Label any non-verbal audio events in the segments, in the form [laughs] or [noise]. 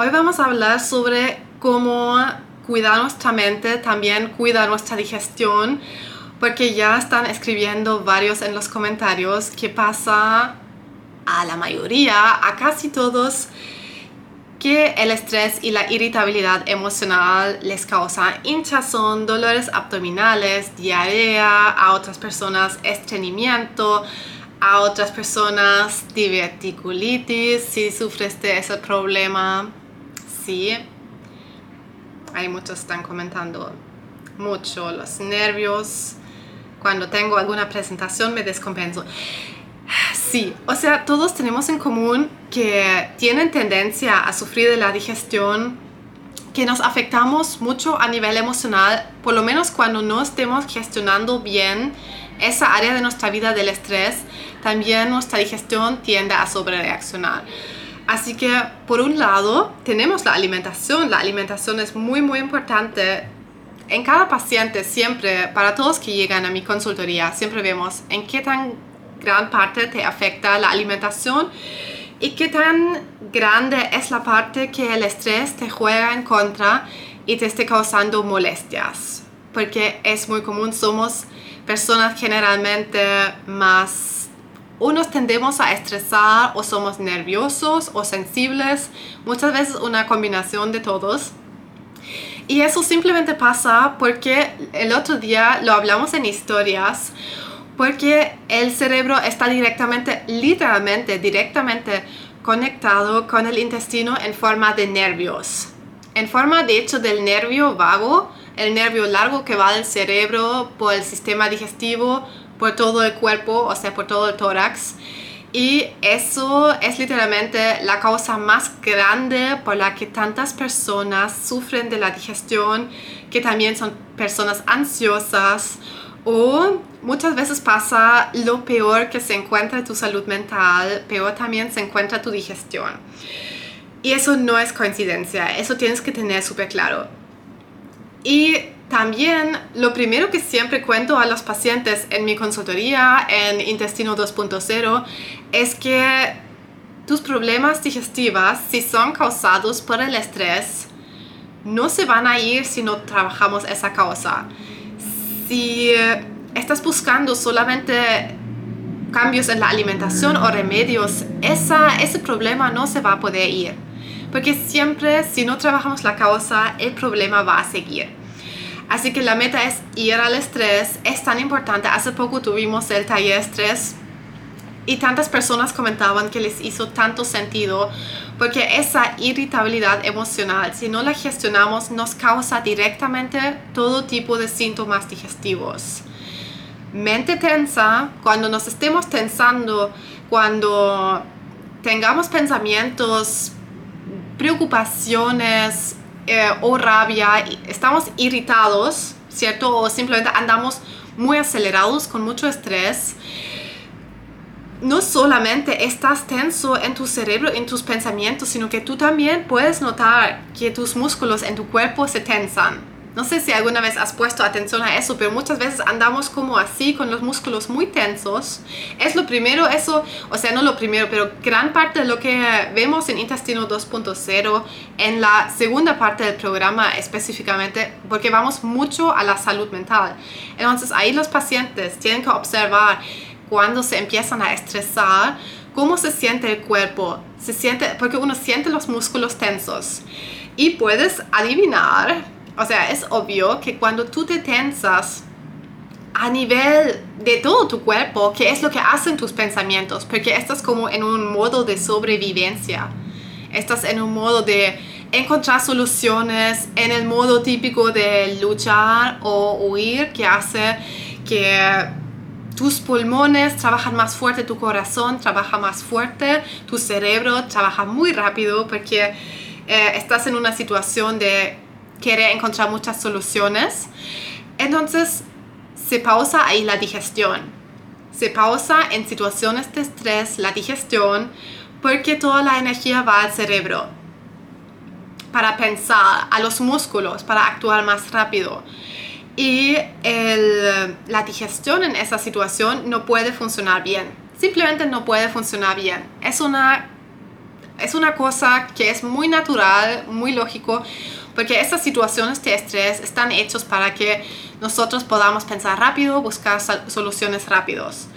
Hoy vamos a hablar sobre cómo cuidar nuestra mente, también cuidar nuestra digestión, porque ya están escribiendo varios en los comentarios que pasa a la mayoría, a casi todos, que el estrés y la irritabilidad emocional les causa hinchazón, dolores abdominales, diarrea, a otras personas estreñimiento, a otras personas diverticulitis, si sufres de ese problema sí, hay muchos están comentando mucho los nervios. Cuando tengo alguna presentación me descompenso. Sí, o sea, todos tenemos en común que tienen tendencia a sufrir de la digestión, que nos afectamos mucho a nivel emocional, por lo menos cuando no estemos gestionando bien esa área de nuestra vida del estrés, también nuestra digestión tiende a sobrereaccionar. Así que por un lado tenemos la alimentación. La alimentación es muy muy importante. En cada paciente siempre, para todos que llegan a mi consultoría, siempre vemos en qué tan gran parte te afecta la alimentación y qué tan grande es la parte que el estrés te juega en contra y te esté causando molestias. Porque es muy común, somos personas generalmente más unos tendemos a estresar o somos nerviosos o sensibles, muchas veces una combinación de todos. Y eso simplemente pasa porque el otro día lo hablamos en historias, porque el cerebro está directamente, literalmente, directamente conectado con el intestino en forma de nervios. En forma, de hecho, del nervio vago, el nervio largo que va del cerebro por el sistema digestivo por todo el cuerpo, o sea, por todo el tórax. Y eso es literalmente la causa más grande por la que tantas personas sufren de la digestión, que también son personas ansiosas o muchas veces pasa lo peor que se encuentra tu salud mental, peor también se encuentra tu digestión. Y eso no es coincidencia, eso tienes que tener súper claro. Y también lo primero que siempre cuento a los pacientes en mi consultoría en Intestino 2.0 es que tus problemas digestivos, si son causados por el estrés, no se van a ir si no trabajamos esa causa. Si estás buscando solamente cambios en la alimentación o remedios, esa, ese problema no se va a poder ir. Porque siempre si no trabajamos la causa, el problema va a seguir. Así que la meta es ir al estrés. Es tan importante. Hace poco tuvimos el taller estrés y tantas personas comentaban que les hizo tanto sentido porque esa irritabilidad emocional, si no la gestionamos, nos causa directamente todo tipo de síntomas digestivos. Mente tensa, cuando nos estemos tensando, cuando tengamos pensamientos, preocupaciones, eh, o rabia, estamos irritados, ¿cierto? O simplemente andamos muy acelerados con mucho estrés, no solamente estás tenso en tu cerebro, en tus pensamientos, sino que tú también puedes notar que tus músculos en tu cuerpo se tensan. No sé si alguna vez has puesto atención a eso, pero muchas veces andamos como así con los músculos muy tensos. Es lo primero, eso, o sea, no lo primero, pero gran parte de lo que vemos en Intestino 2.0, en la segunda parte del programa específicamente, porque vamos mucho a la salud mental. Entonces ahí los pacientes tienen que observar cuando se empiezan a estresar, cómo se siente el cuerpo, se siente, porque uno siente los músculos tensos y puedes adivinar o sea, es obvio que cuando tú te tensas a nivel de todo tu cuerpo, ¿qué es lo que hacen tus pensamientos? Porque estás como en un modo de sobrevivencia. Estás en un modo de encontrar soluciones, en el modo típico de luchar o huir, que hace que tus pulmones trabajan más fuerte, tu corazón trabaja más fuerte, tu cerebro trabaja muy rápido porque eh, estás en una situación de quiere encontrar muchas soluciones. Entonces se pausa ahí la digestión. Se pausa en situaciones de estrés la digestión porque toda la energía va al cerebro para pensar, a los músculos para actuar más rápido. Y la digestión en esa situación no puede funcionar bien. Simplemente no puede funcionar bien. Es una Es una cosa que es muy natural, muy lógico, porque estas situaciones de estrés están hechos para que nosotros podamos pensar rápido, buscar soluciones rápidos.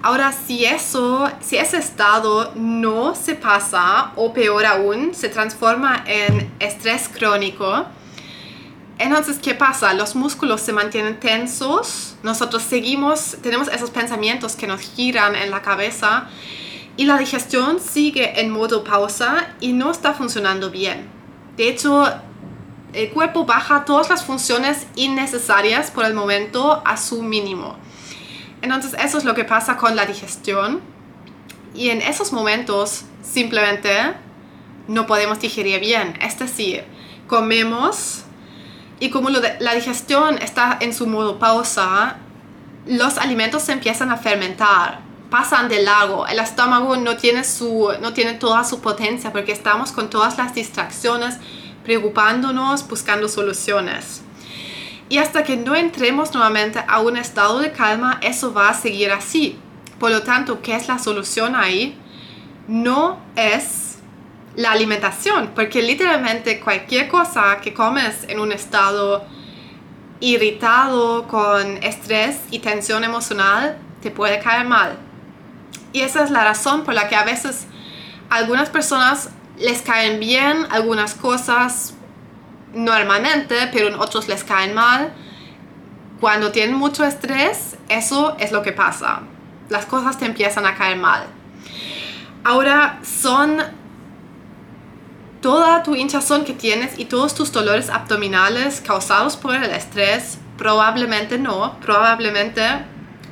Ahora, si eso, si ese estado no se pasa o peor aún, se transforma en estrés crónico, entonces, ¿qué pasa? Los músculos se mantienen tensos, nosotros seguimos, tenemos esos pensamientos que nos giran en la cabeza y la digestión sigue en modo pausa y no está funcionando bien. De hecho, el cuerpo baja todas las funciones innecesarias por el momento a su mínimo. Entonces, eso es lo que pasa con la digestión. Y en esos momentos, simplemente no podemos digerir bien. Es decir, comemos y como la digestión está en su modo pausa, los alimentos se empiezan a fermentar, pasan de largo. El estómago no tiene, su, no tiene toda su potencia porque estamos con todas las distracciones, preocupándonos, buscando soluciones. Y hasta que no entremos nuevamente a un estado de calma, eso va a seguir así. Por lo tanto, ¿qué es la solución ahí? No es la alimentación, porque literalmente cualquier cosa que comes en un estado irritado, con estrés y tensión emocional, te puede caer mal. Y esa es la razón por la que a veces algunas personas les caen bien algunas cosas normalmente, pero en otros les caen mal. Cuando tienen mucho estrés, eso es lo que pasa. Las cosas te empiezan a caer mal. Ahora son toda tu hinchazón que tienes y todos tus dolores abdominales causados por el estrés, probablemente no, probablemente,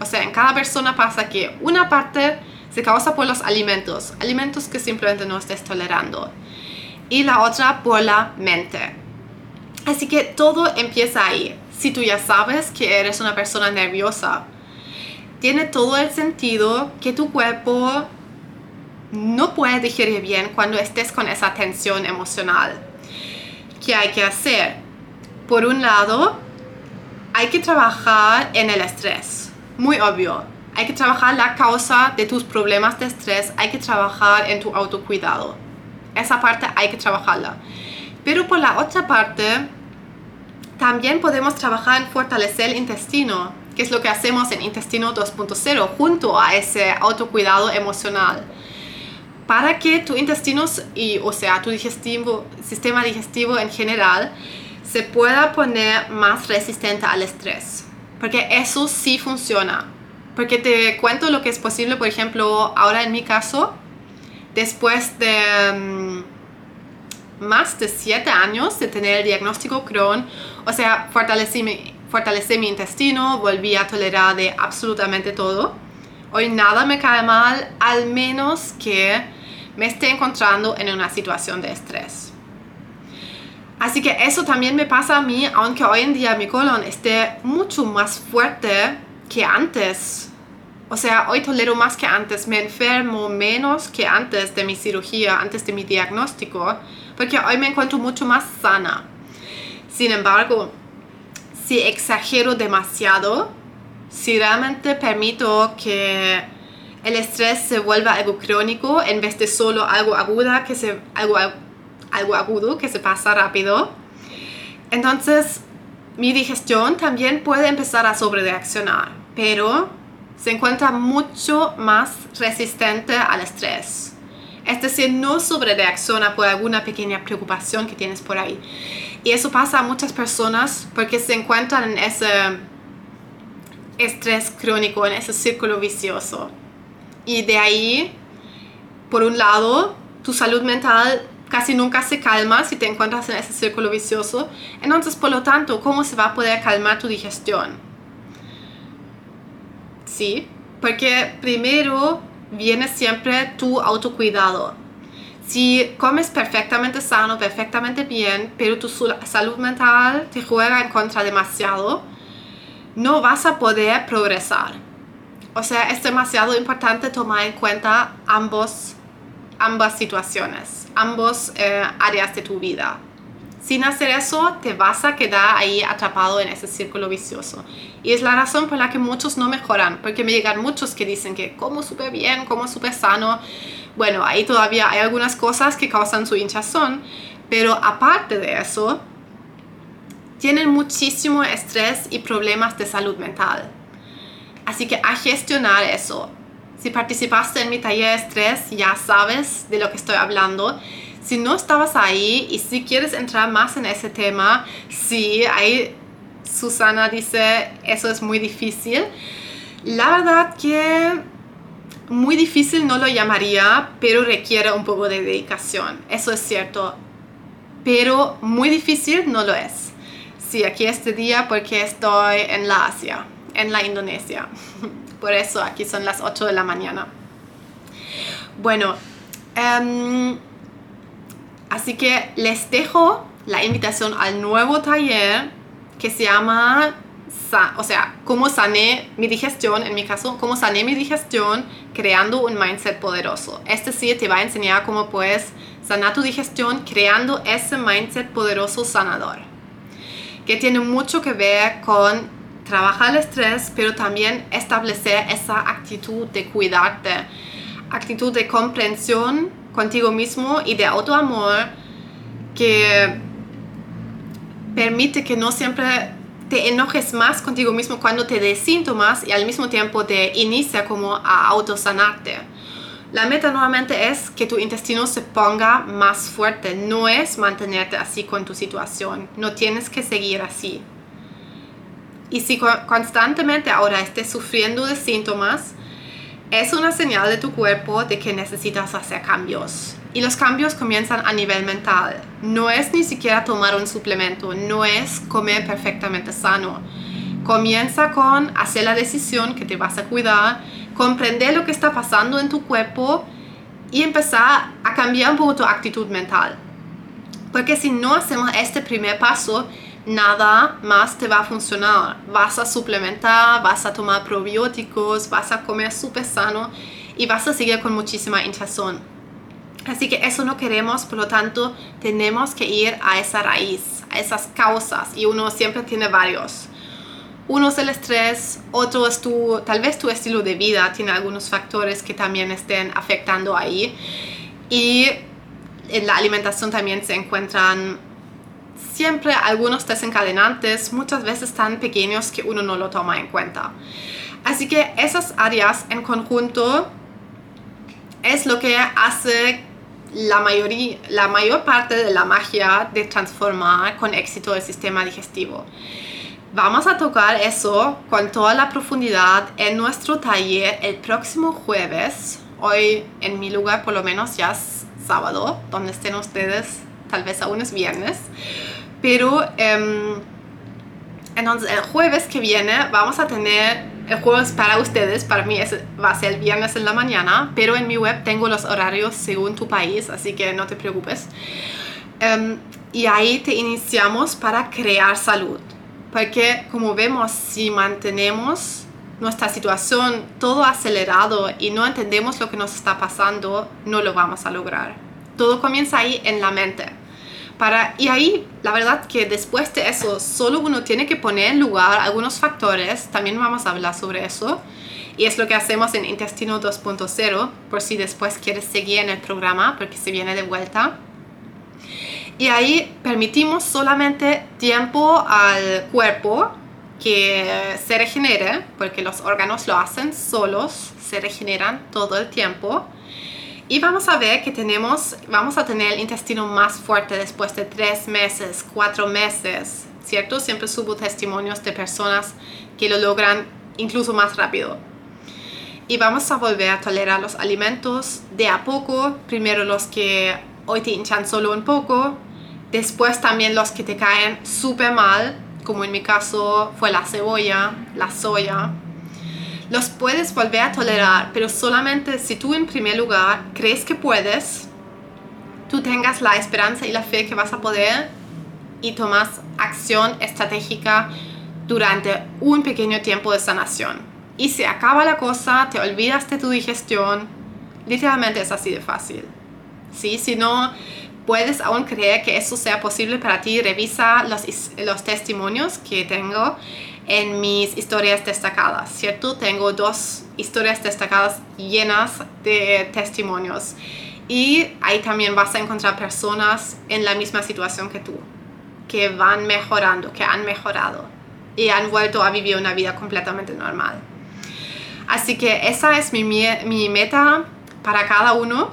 o sea, en cada persona pasa que una parte se causa por los alimentos, alimentos que simplemente no estés tolerando, y la otra por la mente. Así que todo empieza ahí. Si tú ya sabes que eres una persona nerviosa, tiene todo el sentido que tu cuerpo no puedes digerir bien cuando estés con esa tensión emocional. ¿Qué hay que hacer? Por un lado, hay que trabajar en el estrés. Muy obvio. Hay que trabajar la causa de tus problemas de estrés. Hay que trabajar en tu autocuidado. Esa parte hay que trabajarla. Pero por la otra parte, también podemos trabajar en fortalecer el intestino, que es lo que hacemos en Intestino 2.0, junto a ese autocuidado emocional para que tu intestino, y, o sea, tu sistema digestivo en general, se pueda poner más resistente al estrés. Porque eso sí funciona. Porque te cuento lo que es posible, por ejemplo, ahora en mi caso, después de mm, más de 7 años de tener el diagnóstico Crohn, o sea, fortalecí mi, fortalecí mi intestino, volví a tolerar de absolutamente todo. Hoy nada me cae mal, al menos que me esté encontrando en una situación de estrés. Así que eso también me pasa a mí, aunque hoy en día mi colon esté mucho más fuerte que antes. O sea, hoy tolero más que antes, me enfermo menos que antes de mi cirugía, antes de mi diagnóstico, porque hoy me encuentro mucho más sana. Sin embargo, si exagero demasiado, si realmente permito que el estrés se vuelva algo crónico en vez de solo algo aguda que se algo algo agudo que se pasa rápido. Entonces, mi digestión también puede empezar a sobrereaccionar, pero se encuentra mucho más resistente al estrés. Es decir, no sobrereacciona por alguna pequeña preocupación que tienes por ahí. Y eso pasa a muchas personas porque se encuentran en ese estrés crónico, en ese círculo vicioso. Y de ahí, por un lado, tu salud mental casi nunca se calma si te encuentras en ese círculo vicioso. Entonces, por lo tanto, ¿cómo se va a poder calmar tu digestión? Sí, porque primero viene siempre tu autocuidado. Si comes perfectamente sano, perfectamente bien, pero tu salud mental te juega en contra demasiado, no vas a poder progresar. O sea, es demasiado importante tomar en cuenta ambos, ambas situaciones, ambos eh, áreas de tu vida. Sin hacer eso, te vas a quedar ahí atrapado en ese círculo vicioso. Y es la razón por la que muchos no mejoran, porque me llegan muchos que dicen que como súper bien, como súper sano. Bueno, ahí todavía hay algunas cosas que causan su hinchazón, pero aparte de eso, tienen muchísimo estrés y problemas de salud mental. Así que a gestionar eso. Si participaste en mi taller de estrés, ya sabes de lo que estoy hablando si no estabas ahí y si quieres entrar más en ese tema, sí, ahí Susana dice, eso es muy difícil. La verdad que muy difícil no lo llamaría, pero requiere un poco de dedicación, eso es cierto. Pero muy difícil no lo es. Sí, aquí este día porque estoy en la Asia, en la Indonesia. [laughs] Por eso aquí son las 8 de la mañana. Bueno, um, Así que les dejo la invitación al nuevo taller que se llama, o sea, cómo sané mi digestión, en mi caso, cómo sané mi digestión creando un mindset poderoso. Este sí te va a enseñar cómo puedes sanar tu digestión creando ese mindset poderoso sanador, que tiene mucho que ver con trabajar el estrés, pero también establecer esa actitud de cuidarte, actitud de comprensión contigo mismo y de autoamor que permite que no siempre te enojes más contigo mismo cuando te des síntomas y al mismo tiempo te inicia como a autosanarte. La meta nuevamente es que tu intestino se ponga más fuerte, no es mantenerte así con tu situación, no tienes que seguir así. Y si constantemente ahora estés sufriendo de síntomas, es una señal de tu cuerpo de que necesitas hacer cambios. Y los cambios comienzan a nivel mental. No es ni siquiera tomar un suplemento, no es comer perfectamente sano. Comienza con hacer la decisión que te vas a cuidar, comprender lo que está pasando en tu cuerpo y empezar a cambiar un poco tu actitud mental. Porque si no hacemos este primer paso, nada más te va a funcionar. Vas a suplementar, vas a tomar probióticos, vas a comer súper sano y vas a seguir con muchísima hinchazón. Así que eso no queremos, por lo tanto tenemos que ir a esa raíz, a esas causas y uno siempre tiene varios. Uno es el estrés, otro es tu, tal vez tu estilo de vida, tiene algunos factores que también estén afectando ahí. Y en la alimentación también se encuentran siempre algunos desencadenantes, muchas veces tan pequeños que uno no lo toma en cuenta. Así que esas áreas en conjunto es lo que hace la, mayoría, la mayor parte de la magia de transformar con éxito el sistema digestivo. Vamos a tocar eso con toda la profundidad en nuestro taller el próximo jueves. Hoy en mi lugar por lo menos ya es sábado, donde estén ustedes, tal vez aún es viernes. Pero em, entonces el jueves que viene vamos a tener el jueves para ustedes, para mí va a ser el viernes en la mañana, pero en mi web tengo los horarios según tu país, así que no te preocupes. Em, y ahí te iniciamos para crear salud, porque como vemos, si mantenemos nuestra situación todo acelerado y no entendemos lo que nos está pasando, no lo vamos a lograr. Todo comienza ahí en la mente y ahí, la verdad que después de eso, solo uno tiene que poner en lugar algunos factores, también vamos a hablar sobre eso, y es lo que hacemos en Intestino 2.0, por si después quieres seguir en el programa, porque se viene de vuelta. Y ahí permitimos solamente tiempo al cuerpo que se regenere, porque los órganos lo hacen solos, se regeneran todo el tiempo. Y vamos a ver que tenemos, vamos a tener el intestino más fuerte después de tres meses, cuatro meses, ¿cierto? Siempre subo testimonios de personas que lo logran incluso más rápido. Y vamos a volver a tolerar los alimentos de a poco, primero los que hoy te hinchan solo un poco, después también los que te caen súper mal, como en mi caso fue la cebolla, la soya, los puedes volver a tolerar, pero solamente si tú en primer lugar crees que puedes, tú tengas la esperanza y la fe que vas a poder y tomas acción estratégica durante un pequeño tiempo de sanación. Y se acaba la cosa, te olvidas de tu digestión, literalmente es así de fácil. ¿Sí? Si no, puedes aún creer que eso sea posible para ti, revisa los, los testimonios que tengo en mis historias destacadas, ¿cierto? Tengo dos historias destacadas llenas de testimonios y ahí también vas a encontrar personas en la misma situación que tú, que van mejorando, que han mejorado y han vuelto a vivir una vida completamente normal. Así que esa es mi, mi meta para cada uno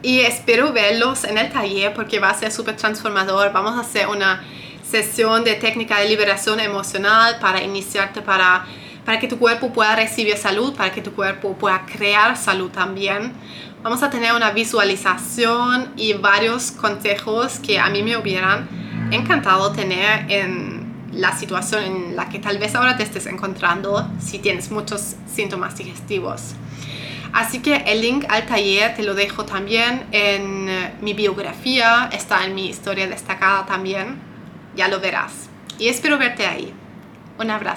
y espero verlos en el taller porque va a ser súper transformador. Vamos a hacer una sesión de técnica de liberación emocional para iniciarte para, para que tu cuerpo pueda recibir salud, para que tu cuerpo pueda crear salud también. Vamos a tener una visualización y varios consejos que a mí me hubieran encantado tener en la situación en la que tal vez ahora te estés encontrando si tienes muchos síntomas digestivos. Así que el link al taller te lo dejo también en mi biografía, está en mi historia destacada también ya lo verás. Y espero verte ahí. Un abrazo.